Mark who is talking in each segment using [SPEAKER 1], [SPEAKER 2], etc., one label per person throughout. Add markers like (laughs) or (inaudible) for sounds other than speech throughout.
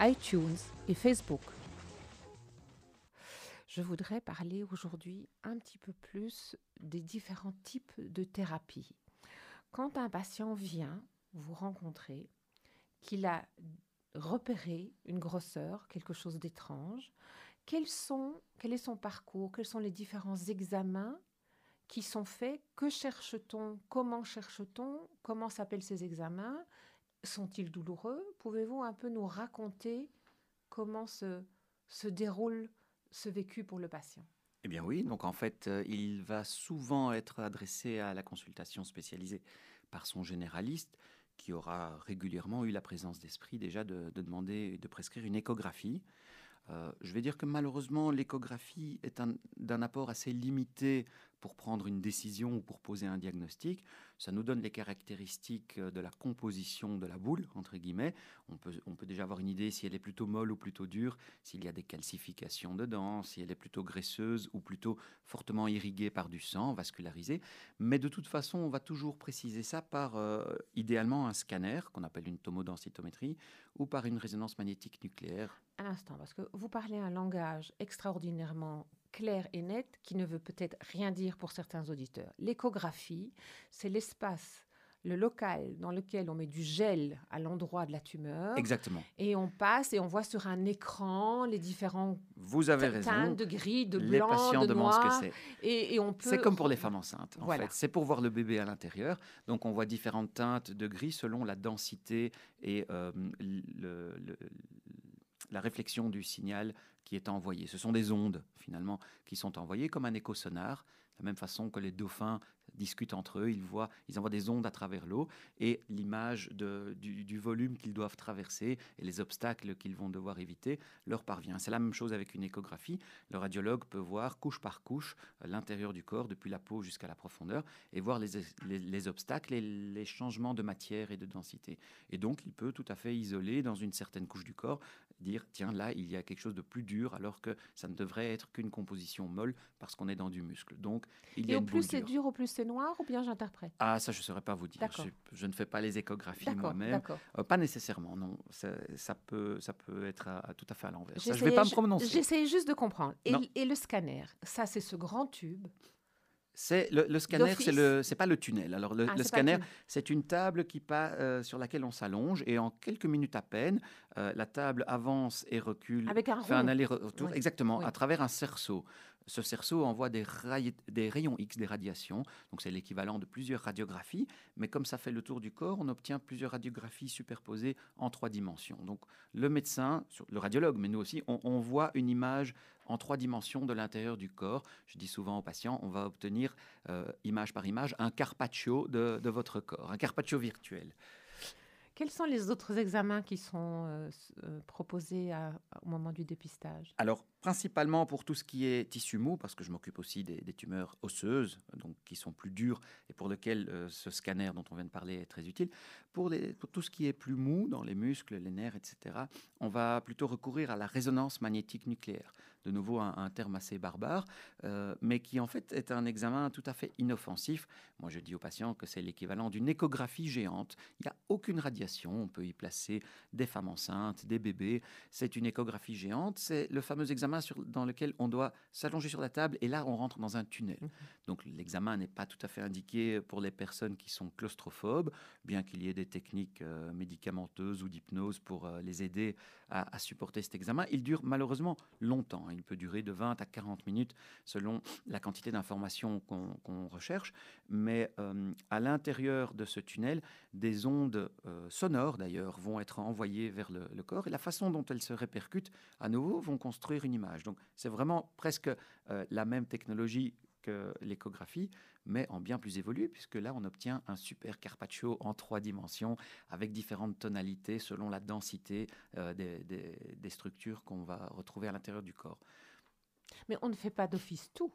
[SPEAKER 1] iTunes et Facebook. Je voudrais parler aujourd'hui un petit peu plus des différents types de thérapies. Quand un patient vient vous rencontrer, qu'il a repéré une grosseur, quelque chose d'étrange, quel est son parcours, quels sont les différents examens qui sont faits, que cherche-t-on, comment cherche-t-on, comment s'appellent ces examens, sont-ils douloureux Pouvez-vous un peu nous raconter comment se, déroule ce vécu pour le patient?
[SPEAKER 2] Eh bien oui, donc en fait, euh, il va souvent être adressé à la consultation spécialisée par son généraliste qui aura régulièrement eu la présence d'esprit déjà de, demander de prescrire une échographie. Euh, je vais dire que malheureusement, l'échographie est d'un apport assez limité pour prendre une décision ou pour poser un diagnostic. Ça nous donne les caractéristiques euh, de la composition de la boule, entre guillemets. On peut, déjà avoir une idée si elle est plutôt molle ou plutôt dure, s'il y a des calcifications dedans, si elle est plutôt graisseuse ou plutôt fortement irriguée par du sang, vascularisée. Mais de toute façon, on va toujours préciser ça par euh, idéalement un scanner qu'on appelle une tomodensitométrie ou par une résonance magnétique nucléaire.
[SPEAKER 1] Un instant, parce que vous parlez un langage extraordinairement clair et net qui ne veut peut-être rien dire pour certains auditeurs. L'échographie, c'est l'espace le local dans lequel on met du gel à l'endroit de la tumeur.
[SPEAKER 2] Exactement.
[SPEAKER 1] Et on passe et on voit sur un écran les différents
[SPEAKER 2] Vous avez raison.
[SPEAKER 1] de gris, de
[SPEAKER 2] blanc,
[SPEAKER 1] les patients
[SPEAKER 2] de
[SPEAKER 1] noir.
[SPEAKER 2] Ce que c'est.
[SPEAKER 1] Et, on peut...
[SPEAKER 2] C'est comme pour les femmes enceintes. En fait. C'est pour voir le bébé à l'intérieur. Donc on voit différentes teintes de gris selon la densité et euh, le, la réflexion du signal qui est envoyé. Ce sont des ondes, finalement, qui sont envoyées comme un écho-sonar, de la même façon que les dauphins discutent entre eux, ils voient, ils envoient des ondes à travers l'eau et l'image du, volume qu'ils doivent traverser et les obstacles qu'ils vont devoir éviter leur parvient. C'est la même chose avec une échographie. Le radiologue peut voir couche par couche l'intérieur du corps, depuis la peau jusqu'à la profondeur, et voir les, les, obstacles et les changements de matière et de densité. Et donc, il peut tout à fait isoler dans une certaine couche du corps dire tiens là il y a quelque chose de plus dur alors que ça ne devrait être qu'une composition molle parce qu'on est dans du muscle. Donc il y
[SPEAKER 1] Et
[SPEAKER 2] a
[SPEAKER 1] au plus c'est dur, au plus c'est noir ou bien j'interprète?
[SPEAKER 2] Ah ça je ne saurais pas vous dire. Je, je, ne fais pas les échographies moi-même. Euh, pas nécessairement non. Ça, ça, peut ça peut être à, tout à fait à l'envers. Je ne vais pas me prononcer.
[SPEAKER 1] J'essaie juste de comprendre. Et, et le scanner, ça c'est ce grand tube
[SPEAKER 2] c'est le, scanner, c'est le, c'est pas le tunnel. Alors le, ah, scanner, c'est une table qui pas, euh, sur laquelle on s'allonge et en quelques minutes à peine, euh, la table avance et recule,
[SPEAKER 1] Avec un
[SPEAKER 2] fait un aller-retour, exactement, à travers un cerceau. Ce cerceau envoie des, des rayons X, des radiations, donc c'est l'équivalent de plusieurs radiographies, mais comme ça fait le tour du corps, on obtient plusieurs radiographies superposées en trois dimensions. Donc le médecin, le radiologue, mais nous aussi, on, voit une image en trois dimensions de l'intérieur du corps. Je dis souvent aux patients, on va obtenir euh, image par image un carpaccio de, de votre corps, un carpaccio virtuel.
[SPEAKER 1] Quels sont les autres examens qui sont euh, euh, proposés au moment du dépistage?
[SPEAKER 2] Alors, principalement pour tout ce qui est tissu mou, parce que je m'occupe aussi des, tumeurs osseuses, donc qui sont plus dures et pour lesquelles euh, ce scanner dont on vient de parler est très utile. Pour, tout ce qui est plus mou, dans les muscles, les nerfs, etc., on va plutôt recourir à la résonance magnétique nucléaire. De nouveau, un, terme assez barbare, euh, mais qui en fait est un examen tout à fait inoffensif. Moi, je dis aux patients que c'est l'équivalent d'une échographie géante. Il n'y a aucune radiation. On peut y placer des femmes enceintes, des bébés. C'est une échographie géante. C'est le fameux examen dans lequel on doit s'allonger sur la table et là, on rentre dans un tunnel. Mmh. Donc l'examen n'est pas tout à fait indiqué pour les personnes qui sont claustrophobes, bien qu'il y ait des techniques euh, médicamenteuses ou d'hypnose pour euh, les aider à, supporter cet examen. Il dure malheureusement longtemps. Il peut durer de 20 à 40 minutes selon la quantité d'informations qu'on recherche. Mais euh, à l'intérieur de ce tunnel, des ondes sonores d'ailleurs vont être envoyées vers le, le, corps et la façon dont elles se répercutent à nouveau vont construire une image. Donc c'est vraiment presque la même technologie que l'échographie, mais en bien plus évolué, puisque là, on obtient un super Carpaccio en trois dimensions, avec différentes tonalités selon la densité euh, des, structures qu'on va retrouver à l'intérieur du corps.
[SPEAKER 1] Mais on ne fait pas d'office tout.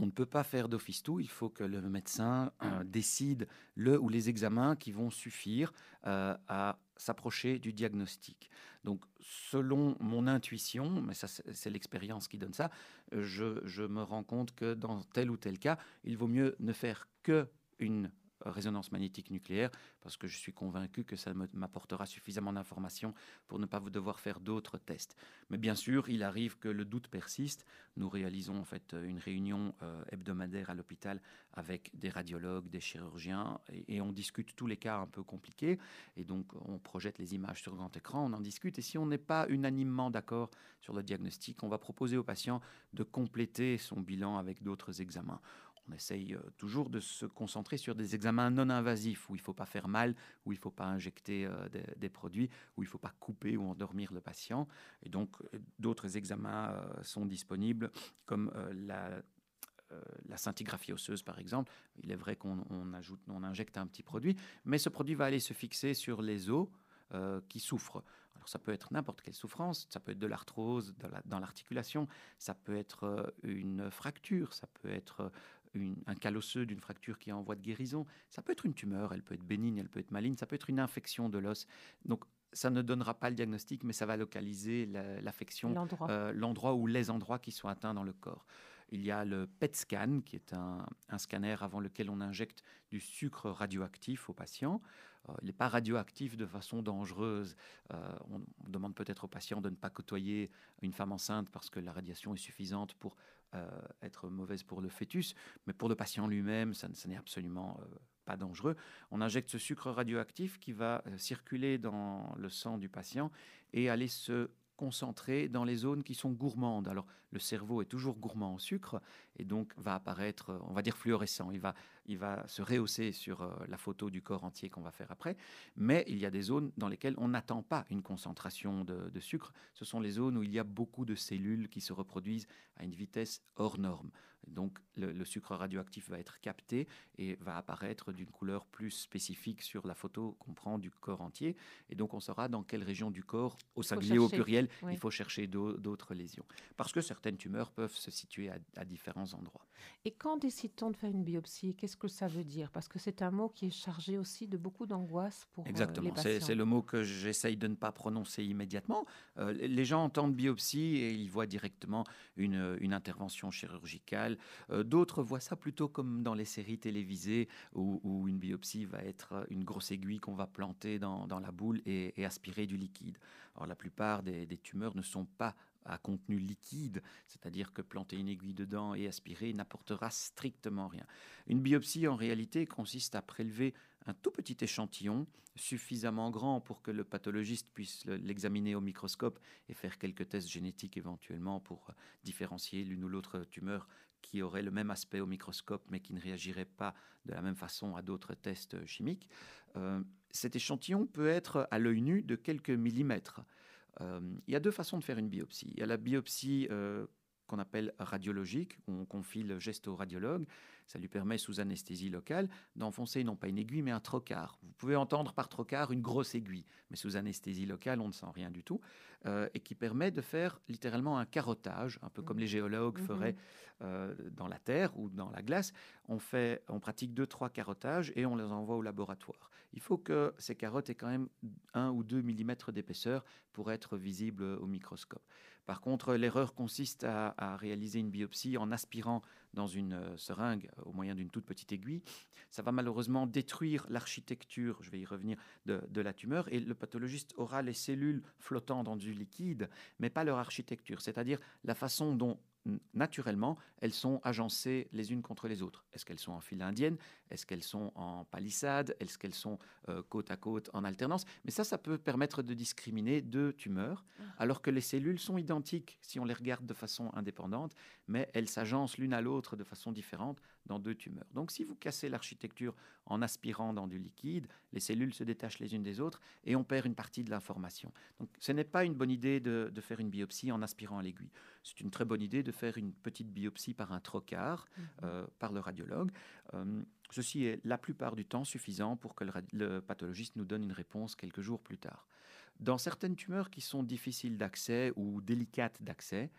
[SPEAKER 2] On ne peut pas faire d'office tout, il faut que le médecin euh, décide le ou les examens qui vont suffire euh, à s'approcher du diagnostic. Donc, selon mon intuition, mais ça c'est l'expérience qui donne ça, je, je, me rends compte que dans tel ou tel cas, il vaut mieux ne faire que une résonance magnétique nucléaire, parce que je suis convaincu que ça m'apportera suffisamment d'informations pour ne pas vous devoir faire d'autres tests. Mais bien sûr, il arrive que le doute persiste. Nous réalisons en fait une réunion euh, hebdomadaire à l'hôpital avec des radiologues, des chirurgiens, et, on discute tous les cas un peu compliqués. Et donc, on projette les images sur grand écran, on en discute. Et si on n'est pas unanimement d'accord sur le diagnostic, on va proposer au patient de compléter son bilan avec d'autres examens on essaye euh, toujours de se concentrer sur des examens non invasifs où il ne faut pas faire mal, où il ne faut pas injecter euh, des, produits, où il ne faut pas couper ou endormir le patient. Et donc, euh, d'autres examens sont disponibles, comme la la scintigraphie osseuse, par exemple, il est vrai qu'on ajoute, on injecte un petit produit, mais ce produit va aller se fixer sur les os qui souffrent. Alors ça peut être n'importe quelle souffrance, ça peut être de l'arthrose dans l'articulation, ça peut être une fracture, ça peut être un calosseux d'une fracture qui est en voie de guérison. Ça peut être une tumeur, elle peut être bénigne, elle peut être maligne, ça peut être une infection de l'os. Donc ça ne donnera pas le diagnostic, mais ça va localiser l'affection, euh, l'endroit ou les endroits qui sont atteints dans le corps. Il y a le PET scan, qui est un, scanner avant lequel on injecte du sucre radioactif au patient. Euh, il n'est pas radioactif de façon dangereuse. Euh, on, demande peut-être au patient de ne pas côtoyer une femme enceinte parce que la radiation est suffisante pour être mauvaise pour le fœtus, mais pour le patient lui-même, ça, n'est absolument pas dangereux. On injecte ce sucre radioactif qui va circuler dans le sang du patient et aller se concentré dans les zones qui sont gourmandes. Alors le cerveau est toujours gourmand en sucre et donc va apparaître, on va dire fluorescent. Il va, il va se rehausser sur euh, la photo du corps entier qu'on va faire après. Mais il y a des zones dans lesquelles on n'attend pas une concentration de, sucre. Ce sont les zones où il y a beaucoup de cellules qui se reproduisent à une vitesse hors norme. Donc le, sucre radioactif va être capté et va apparaître d'une couleur plus spécifique sur la photo qu'on prend du corps entier. Et donc on saura dans quelle région du corps, au singulier ou au pluriel, il faut chercher d'autres lésions. Parce que certaines tumeurs peuvent se situer à, différents endroits.
[SPEAKER 1] Et quand décide-t-on de faire une biopsie Qu'est-ce que ça veut dire? Parce que c'est un mot qui est chargé aussi de beaucoup d'angoisse pour euh,
[SPEAKER 2] Exactement.
[SPEAKER 1] les patients.
[SPEAKER 2] C'est le mot que j'essaye de ne pas prononcer immédiatement. Euh, les gens entendent biopsie et ils voient directement une, une intervention chirurgicale euh, d'autres voient ça plutôt comme dans les séries télévisées où, une biopsie va être une grosse aiguille qu'on va planter dans, la boule et, aspirer du liquide. Alors la plupart des, tumeurs ne sont pas à contenu liquide, c'est-à-dire que planter une aiguille dedans et aspirer n'apportera strictement rien. Une biopsie, en réalité, consiste à prélever un tout petit échantillon suffisamment grand pour que le pathologiste puisse l'examiner au microscope et faire quelques tests génétiques éventuellement pour différencier l'une ou l'autre tumeur qui aurait le même aspect au microscope mais qui ne réagirait pas de la même façon à d'autres tests chimiques. Euh, cet échantillon peut être à l'œil nu de quelques millimètres. Euh, il y a deux façons de faire une biopsie. Il y a la biopsie euh, qu'on appelle radiologique, où on confie le geste au radiologue. Ça lui permet, sous anesthésie locale, d'enfoncer non pas une aiguille, mais un trocard. Vous pouvez entendre par trocard une grosse aiguille, mais sous anesthésie locale, on ne sent rien du tout, euh, et qui permet de faire littéralement un carottage, un peu comme les géologues mhm. feraient euh, dans la terre ou dans la glace. On, fait, on pratique deux, trois carottages et on les envoie au laboratoire. Il faut que ces carottes aient quand même un ou deux millimètres d'épaisseur pour être visibles au microscope. Par contre, l'erreur consiste à, réaliser une biopsie en aspirant dans une seringue au moyen d'une toute petite aiguille. Ça va malheureusement détruire l'architecture, je vais y revenir, de, de, la tumeur et le pathologiste aura les cellules flottant dans du liquide, mais pas leur architecture, c'est-à-dire la façon dont naturellement, elles sont agencées les unes contre les autres. Est-ce qu'elles sont en file indienne? Est-ce qu'elles sont en palissade? Est-ce qu'elles sont euh, côte à côte en alternance? Mais ça, ça peut permettre de discriminer deux tumeurs, ah. alors que les cellules sont identiques si on les regarde de façon indépendante, mais elles s'agencent l'une à l'autre de façon différente dans deux tumeurs. Donc si vous cassez l'architecture en aspirant dans du liquide, les cellules se détachent les unes des autres et on perd une partie de l'information. Donc ce n'est pas une bonne idée de, faire une biopsie en aspirant l'aiguille. C'est une très bonne idée de faire une petite biopsie par un trocard, mhm. euh, par le radiologue. Euh, ceci est la plupart du temps suffisant pour que le pathologiste nous donne une réponse quelques jours plus tard. Dans certaines tumeurs qui sont difficiles d'accès ou délicates d'accès,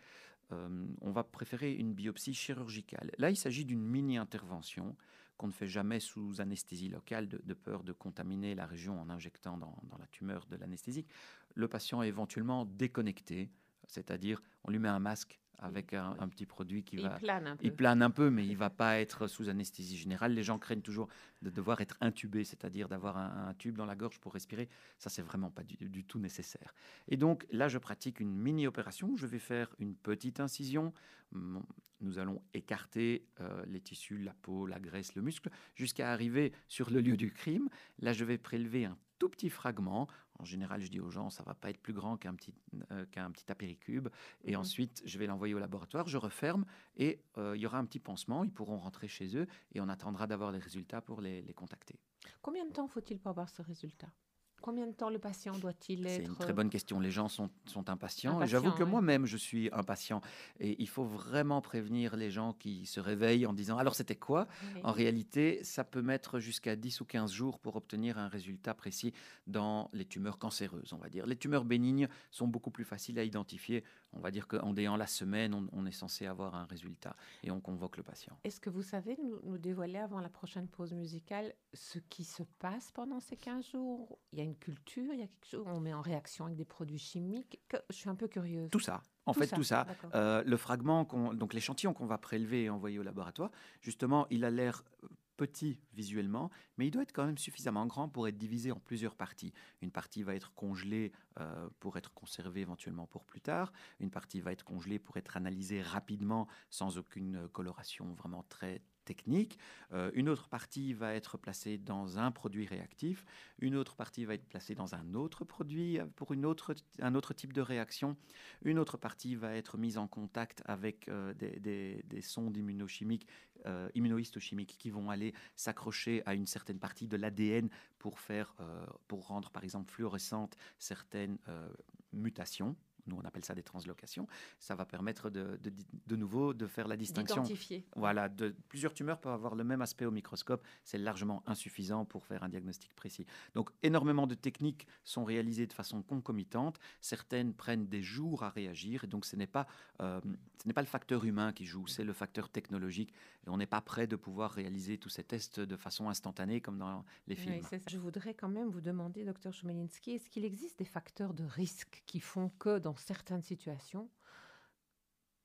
[SPEAKER 2] euh, on va préférer une biopsie chirurgicale. Là, il s'agit d'une mini-intervention qu'on ne fait jamais sous anesthésie locale de, peur de contaminer la région en injectant dans, dans la tumeur de l'anesthésique. Le patient est éventuellement déconnecté, c'est-à-dire on lui met un masque avec un, petit produit qui va. Il plane un peu, mais il va pas être sous anesthésie générale. Les gens craignent toujours de devoir être intubés, c'est-à-dire d'avoir un, tube dans la gorge pour respirer. Ça, c'est vraiment pas du, tout nécessaire. Et donc là, je pratique une mini-opération. Je vais faire une petite incision. Nous allons écarter euh, les tissus, la peau, la graisse, le muscle, jusqu'à arriver sur le lieu du crime. Là, je vais prélever un tout petit fragment. En général, je dis aux gens, ça va pas être plus grand qu'un petit, euh, qu'un petit apéricube. Et mhm. ensuite, je vais l'envoyer au laboratoire, je referme et euh, il y aura un petit pansement. Ils pourront rentrer chez eux et on attendra d'avoir les résultats pour les, les contacter.
[SPEAKER 1] Combien de temps faut-il pour avoir ce résultat? Combien de temps le patient doit-il être
[SPEAKER 2] C'est une très bonne question. Les gens sont, sont impatients. J'avoue que moi-même, je suis impatient. Et il faut vraiment prévenir les gens qui se réveillent en disant Alors, c'était quoi? En réalité, ça peut mettre jusqu'à 10 ou 15 jours pour obtenir un résultat précis dans les tumeurs cancéreuses, on va dire. Les tumeurs bénignes sont beaucoup plus faciles à identifier. On va dire qu'en déant la semaine, on, est censé avoir un résultat et on convoque le patient.
[SPEAKER 1] Est-ce que vous savez nous, nous dévoiler avant la prochaine pause musicale ce qui se passe pendant ces 15 jours? Il y a une culture, il y a quelque chose, on met en réaction avec des produits chimiques. Je suis un peu curieuse.
[SPEAKER 2] Tout ça. En fait, tout ça. Euh, le fragment, donc l'échantillon qu'on va prélever et envoyer au laboratoire, justement, il a l'air petit visuellement, mais il doit être quand même suffisamment grand pour être divisé en plusieurs parties. Une partie va être congelée euh, pour être conservée éventuellement pour plus tard. Une partie va être congelée pour être analysée rapidement sans aucune coloration vraiment très technique. Euh, une autre partie va être placée dans un produit réactif. Une autre partie va être placée dans un autre produit pour une autre, un autre type de réaction. Une autre partie va être mise en contact avec euh, des, des, sondes immunochimiques, euh, immunohistochimiques qui vont aller s'accrocher à une certaine partie de l'ADN pour pour rendre par exemple fluorescentes certaines mutations nous on appelle ça des translocations, ça va permettre de, de, nouveau de faire la distinction. Voilà, de, plusieurs tumeurs peuvent avoir le même aspect au microscope, c'est largement insuffisant pour faire un diagnostic précis. Donc énormément de techniques sont réalisées de façon concomitante, certaines prennent des jours à réagir, et donc ce n'est pas, euh, ce n'est pas le facteur humain qui joue, c'est le facteur technologique, et on n'est pas prêt de pouvoir réaliser tous ces tests de façon instantanée comme dans les films.
[SPEAKER 1] Je voudrais quand même vous demander, docteur Chomelinsky, est-ce qu'il existe des facteurs de risque qui font que dans certaines situations,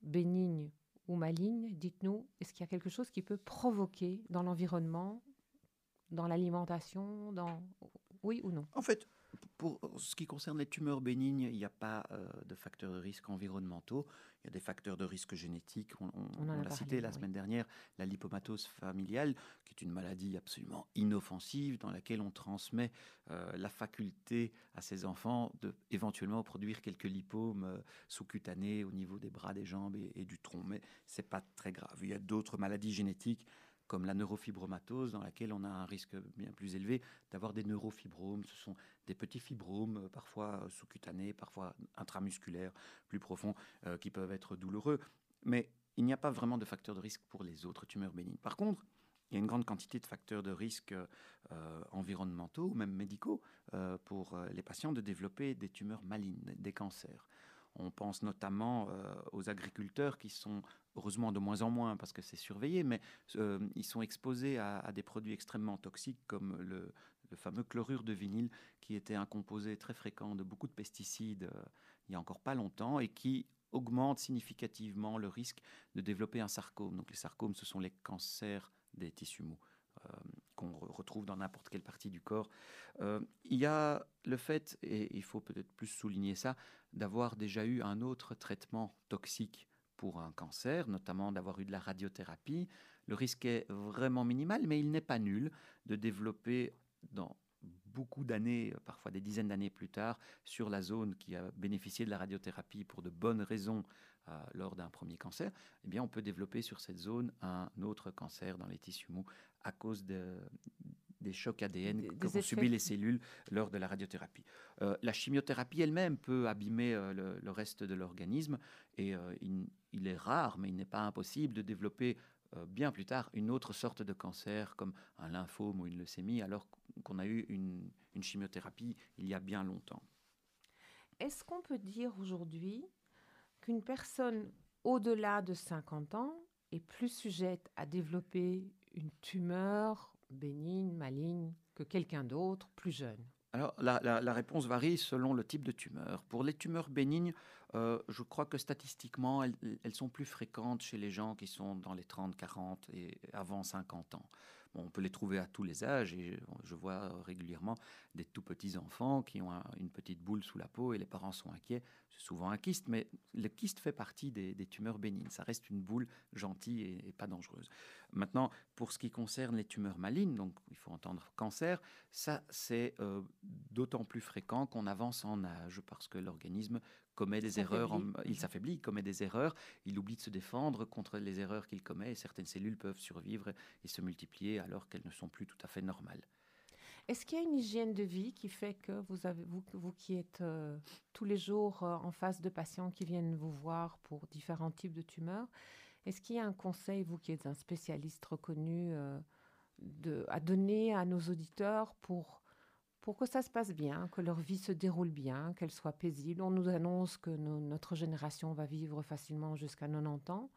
[SPEAKER 1] bénignes ou malignes, dites-nous, est-ce qu'il y a quelque chose qui peut provoquer dans l'environnement, dans l'alimentation, dans oui ou non?
[SPEAKER 2] En fait, pour ce qui concerne les tumeurs bénignes, il n'y a pas euh, de facteurs de risque environnementaux. Il y a des facteurs de risque génétiques. On, l'a cité la semaine dernière, la lipomatose familiale, qui est une maladie absolument inoffensive dans laquelle on transmet euh, la faculté à ses enfants de éventuellement produire quelques lipomes euh, sous-cutanés au niveau des bras, des jambes et, et du tronc. Mais c'est pas très grave. Il y a d'autres maladies génétiques comme la neurofibromatose, dans laquelle on a un risque bien plus élevé d'avoir des neurofibromes. Ce sont des petits fibromes, euh, parfois euh, sous-cutanés, parfois intramusculaires, plus profonds, euh, qui peuvent être douloureux. Mais il n'y a pas vraiment de facteurs de risque pour les autres tumeurs bénignes. Par contre, il y a une grande quantité de facteurs de risque environnementaux ou même médicaux pour les patients de développer des tumeurs malignes, des cancers. On pense notamment aux agriculteurs qui sont heureusement de moins en moins parce que c'est surveillé, mais euh, ils sont exposés à, des produits extrêmement toxiques comme le, fameux chlorure de vinyle, qui était un composé très fréquent de beaucoup de pesticides euh, il n'y a encore pas longtemps et qui augmente significativement le risque de développer un sarcome. Donc les sarcomes, ce sont les cancers des tissus mous euh, qu'on retrouve dans n'importe quelle partie du corps. Euh, il y a le fait, et il faut peut-être plus souligner ça, d'avoir déjà eu un autre traitement toxique pour un cancer, notamment d'avoir eu de la radiothérapie. Le risque est vraiment minimal, mais il n'est pas nul de développer dans beaucoup d'années, parfois des dizaines d'années plus tard, sur la zone qui a bénéficié de la radiothérapie pour de bonnes raisons euh, lors d'un premier cancer, eh bien, on peut développer sur cette zone un autre cancer dans les tissus mous à cause des chocs ADN que vont subir les cellules lors de la radiothérapie. Euh, la chimiothérapie elle-même peut abîmer euh, le, reste de l'organisme et il, il, est rare, mais il n'est pas impossible de développer bien plus tard une autre sorte de cancer comme un lymphome ou une leucémie alors qu'on a eu une, une chimiothérapie il y a bien longtemps.
[SPEAKER 1] Est-ce qu'on peut dire aujourd'hui qu'une personne au-delà de 50 ans est plus sujette à développer une tumeur bénigne, maligne, que quelqu'un d'autre plus jeune
[SPEAKER 2] alors, la, réponse varie selon le type de tumeur. Pour les tumeurs bénignes, euh, je crois que statistiquement, elles, elles, sont plus fréquentes chez les gens qui sont dans les 30, 40 et avant 50 ans on peut les trouver à tous les âges et je vois régulièrement des tout petits enfants qui ont une petite boule sous la peau et les parents sont inquiets. C'est souvent un kyste, mais le kyste fait partie des, tumeurs bénignes. Ça reste une boule gentille et, pas dangereuse. Maintenant, pour ce qui concerne les tumeurs malignes, donc il faut entendre cancer, ça c'est euh, d'autant plus fréquent qu'on avance en âge parce que l'organisme commet des erreurs, il s'affaiblit, il commet des erreurs, il oublie de se défendre contre les erreurs qu'il commet et certaines cellules peuvent survivre et se multiplier alors qu'elles ne sont plus tout à fait normales.
[SPEAKER 1] Est-ce qu'il y a une hygiène de vie qui fait que vous, avez, vous, vous qui êtes euh, tous les jours euh, en face de patients qui viennent vous voir pour différents types de tumeurs, est-ce qu'il y a un conseil, vous qui êtes un spécialiste reconnu, euh, de, à donner à nos auditeurs pour pour que ça se passe bien, que leur vie se déroule bien, qu'elle soit paisible. On nous annonce que notre génération va vivre facilement jusqu'à 90 ans.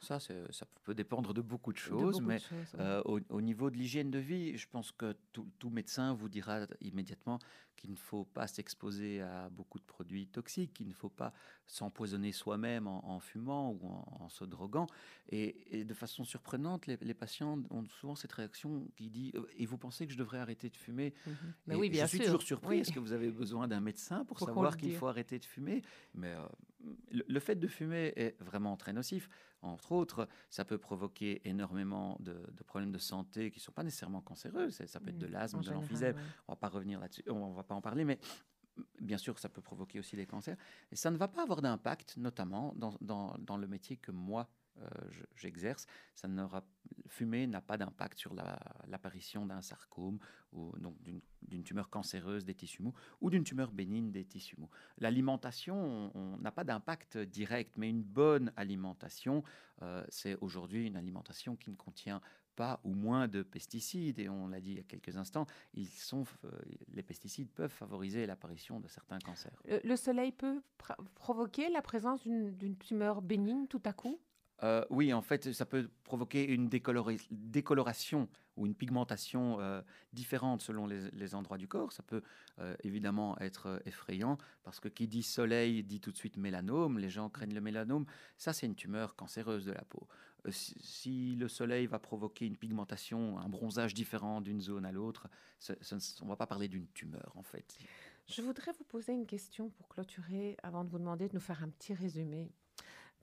[SPEAKER 2] Ça, ça peut dépendre de beaucoup de choses, mais euh, au, niveau de l'hygiène de vie, je pense que tout, tout médecin vous dira immédiatement qu'il ne faut pas s'exposer à beaucoup de produits toxiques, qu'il ne faut pas s'empoisonner soi-même en, fumant ou en, se droguant. Et, de façon surprenante, les, patients ont souvent cette réaction qui dit euh, Et vous pensez que je devrais arrêter de fumer?
[SPEAKER 1] Mhm. oui, bien
[SPEAKER 2] Je suis toujours surpris. Est-ce que vous avez besoin d'un médecin pour, savoir qu'il faut arrêter de fumer? Mais euh, le, fait de fumer est vraiment très nocif. Entre autres, ça peut provoquer énormément de, problèmes de santé qui ne sont pas nécessairement cancéreux. Ça peut être de l'asthme, de l'emphysème. On va pas revenir là-dessus. On va pas en parler, mais bien sûr, ça peut provoquer aussi des cancers. Et ça ne va pas avoir d'impact, notamment dans, dans, dans, le métier que moi j'exerce. Ça n'aura, fumer n'a pas d'impact sur l'apparition d'un sarcome ou donc d'une tumeur cancéreuse des tissus mous ou d'une tumeur bénigne des tissus mous. L'alimentation n'a pas d'impact direct, mais une bonne alimentation, euh, c'est aujourd'hui une alimentation qui ne contient pas ou moins de pesticides. Et on l'a dit il y a quelques instants, ils sont, euh, les pesticides peuvent favoriser l'apparition de certains cancers.
[SPEAKER 1] Le, soleil peut provoquer la présence d'une tumeur bénigne tout à coup?
[SPEAKER 2] Euh, oui, en fait, ça peut provoquer une décoloration ou une pigmentation euh, différente selon les, endroits du corps. Ça peut évidemment être effrayant parce que qui dit soleil dit tout de suite mélanome. Les gens craignent le mélanome. Ça, c'est une tumeur cancéreuse de la peau. Euh, si le soleil va provoquer une pigmentation, un bronzage différent d'une zone à l'autre, on ne va pas parler d'une tumeur en fait.
[SPEAKER 1] Je voudrais vous poser une question pour clôturer avant de vous demander de nous faire un petit résumé.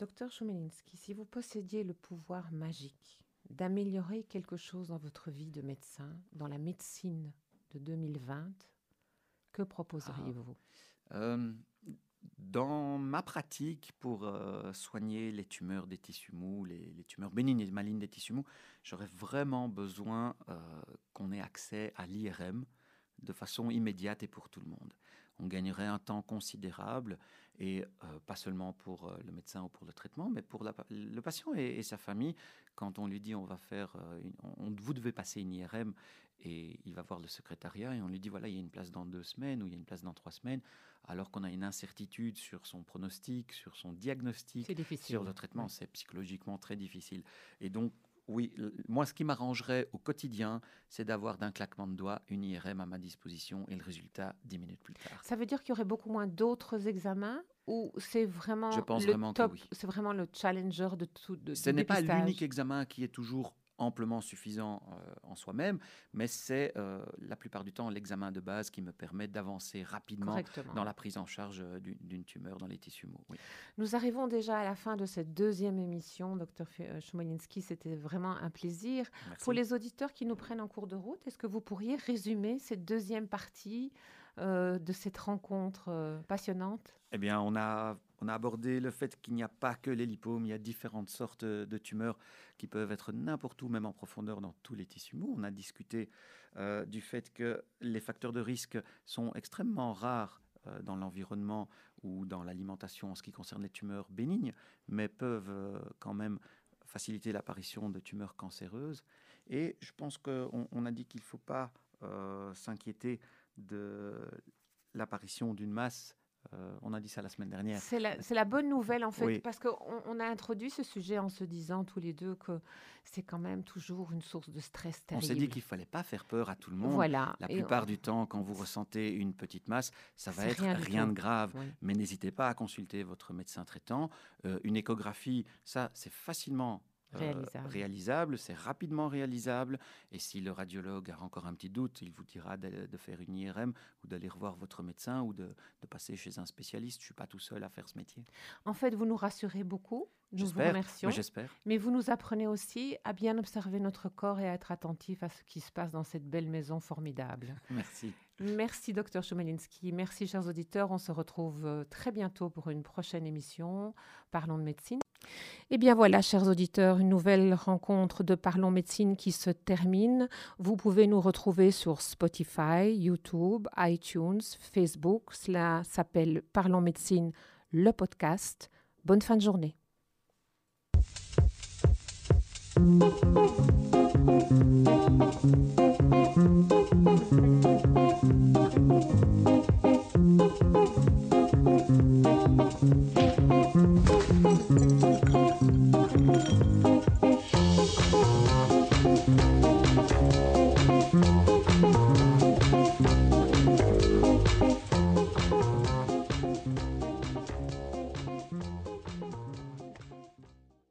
[SPEAKER 1] Docteur Choumelinski, si vous possédiez le pouvoir magique d'améliorer quelque chose dans votre vie de médecin, dans la médecine de 2020, que proposeriez-vous?
[SPEAKER 2] Ah. euh, dans ma pratique pour euh, soigner les tumeurs des tissus mous, les, tumeurs bénignes et malignes des tissus mous, j'aurais vraiment besoin euh, qu'on ait accès à l'IRM de façon immédiate et pour tout le monde. On gagnerait un temps considérable et euh, pas seulement pour le médecin ou pour le traitement, mais pour le patient et, sa famille. Quand on lui dit on va faire, vous devez passer une IRM et il va voir le secrétariat et on lui dit voilà il y a une place dans deux semaines ou il y a une place dans trois semaines alors qu'on a une incertitude sur son pronostic, sur son diagnostic, sur le traitement, c'est psychologiquement très difficile. Et donc, oui, moi, ce qui m'arrangerait au quotidien, c'est d'avoir d'un claquement de doigts une IRM à ma disposition et le résultat dix minutes plus tard.
[SPEAKER 1] Ça veut dire qu'il y aurait beaucoup moins d'autres examens ou c'est vraiment
[SPEAKER 2] Je pense
[SPEAKER 1] le
[SPEAKER 2] vraiment
[SPEAKER 1] top,
[SPEAKER 2] oui.
[SPEAKER 1] c'est vraiment le challenger de tout de,
[SPEAKER 2] Ce n'est pas l'unique examen qui est toujours amplement suffisant euh, en soi-même, mais c'est euh, la plupart du temps l'examen de base qui me permet d'avancer rapidement dans la prise en charge euh, d'une- tumeur dans les tissus mous. oui.
[SPEAKER 1] Nous arrivons déjà à la fin de cette deuxième émission, euh, Chmolinski. C'était vraiment un plaisir.
[SPEAKER 2] Merci.
[SPEAKER 1] Pour les auditeurs qui nous prennent en cours de route, est-ce que vous pourriez résumer cette deuxième partie euh, de cette rencontre euh, passionnante?
[SPEAKER 2] Eh bien, on a, on a abordé le fait qu'il n'y a pas que les lipomes, il y a différentes sortes de tumeurs qui peuvent être n'importe où, même en profondeur, dans tous les tissus mous. On a discuté euh, du fait que les facteurs de risque sont extrêmement rares euh, dans l'environnement ou dans l'alimentation en ce qui concerne les tumeurs bénignes, mais peuvent euh, quand même faciliter l'apparition de tumeurs cancéreuses. Et je pense qu'on on a dit qu'il ne faut pas s'inquiéter de l'apparition d'une masse. Euh, on a dit ça la semaine dernière.
[SPEAKER 1] C'est la, bonne nouvelle en fait,
[SPEAKER 2] Oui.
[SPEAKER 1] parce qu'on on a introduit ce sujet en se disant tous les deux que c'est quand même toujours une source de stress
[SPEAKER 2] On
[SPEAKER 1] terrible.
[SPEAKER 2] s'est dit qu'il ne fallait pas faire peur à tout le monde.
[SPEAKER 1] Voilà.
[SPEAKER 2] La
[SPEAKER 1] Et
[SPEAKER 2] plupart
[SPEAKER 1] on-
[SPEAKER 2] du temps, quand vous ressentez une petite masse, ça va être
[SPEAKER 1] rien
[SPEAKER 2] de grave.
[SPEAKER 1] Oui.
[SPEAKER 2] Mais n'hésitez pas à consulter votre médecin traitant. Euh, une échographie, ça, c'est facilement
[SPEAKER 1] Réalisable.
[SPEAKER 2] réalisable, c'est rapidement réalisable. Et si le radiologue a encore un petit doute, il vous dira de, de faire une IRM ou d'aller revoir votre médecin ou de, de passer chez un spécialiste. Je ne suis pas tout seul à faire ce métier.
[SPEAKER 1] En fait, vous nous rassurez beaucoup. Nous vous remercions.
[SPEAKER 2] Mais j'espère.
[SPEAKER 1] Mais vous nous apprenez aussi à bien observer notre corps et à être attentif à ce qui se passe dans cette belle maison formidable. (laughs)
[SPEAKER 2] Merci.
[SPEAKER 1] Merci, Dr. Chomelinsky. Merci, chers auditeurs. On se retrouve euh, très bientôt pour une prochaine émission. Parlons de médecine. Eh bien voilà, chers auditeurs, une nouvelle rencontre de Parlons médecine qui se termine. Vous pouvez nous retrouver sur Spotify, YouTube, iTunes, Facebook. Cela s'appelle Parlons médecine, le podcast. Bonne fin de journée.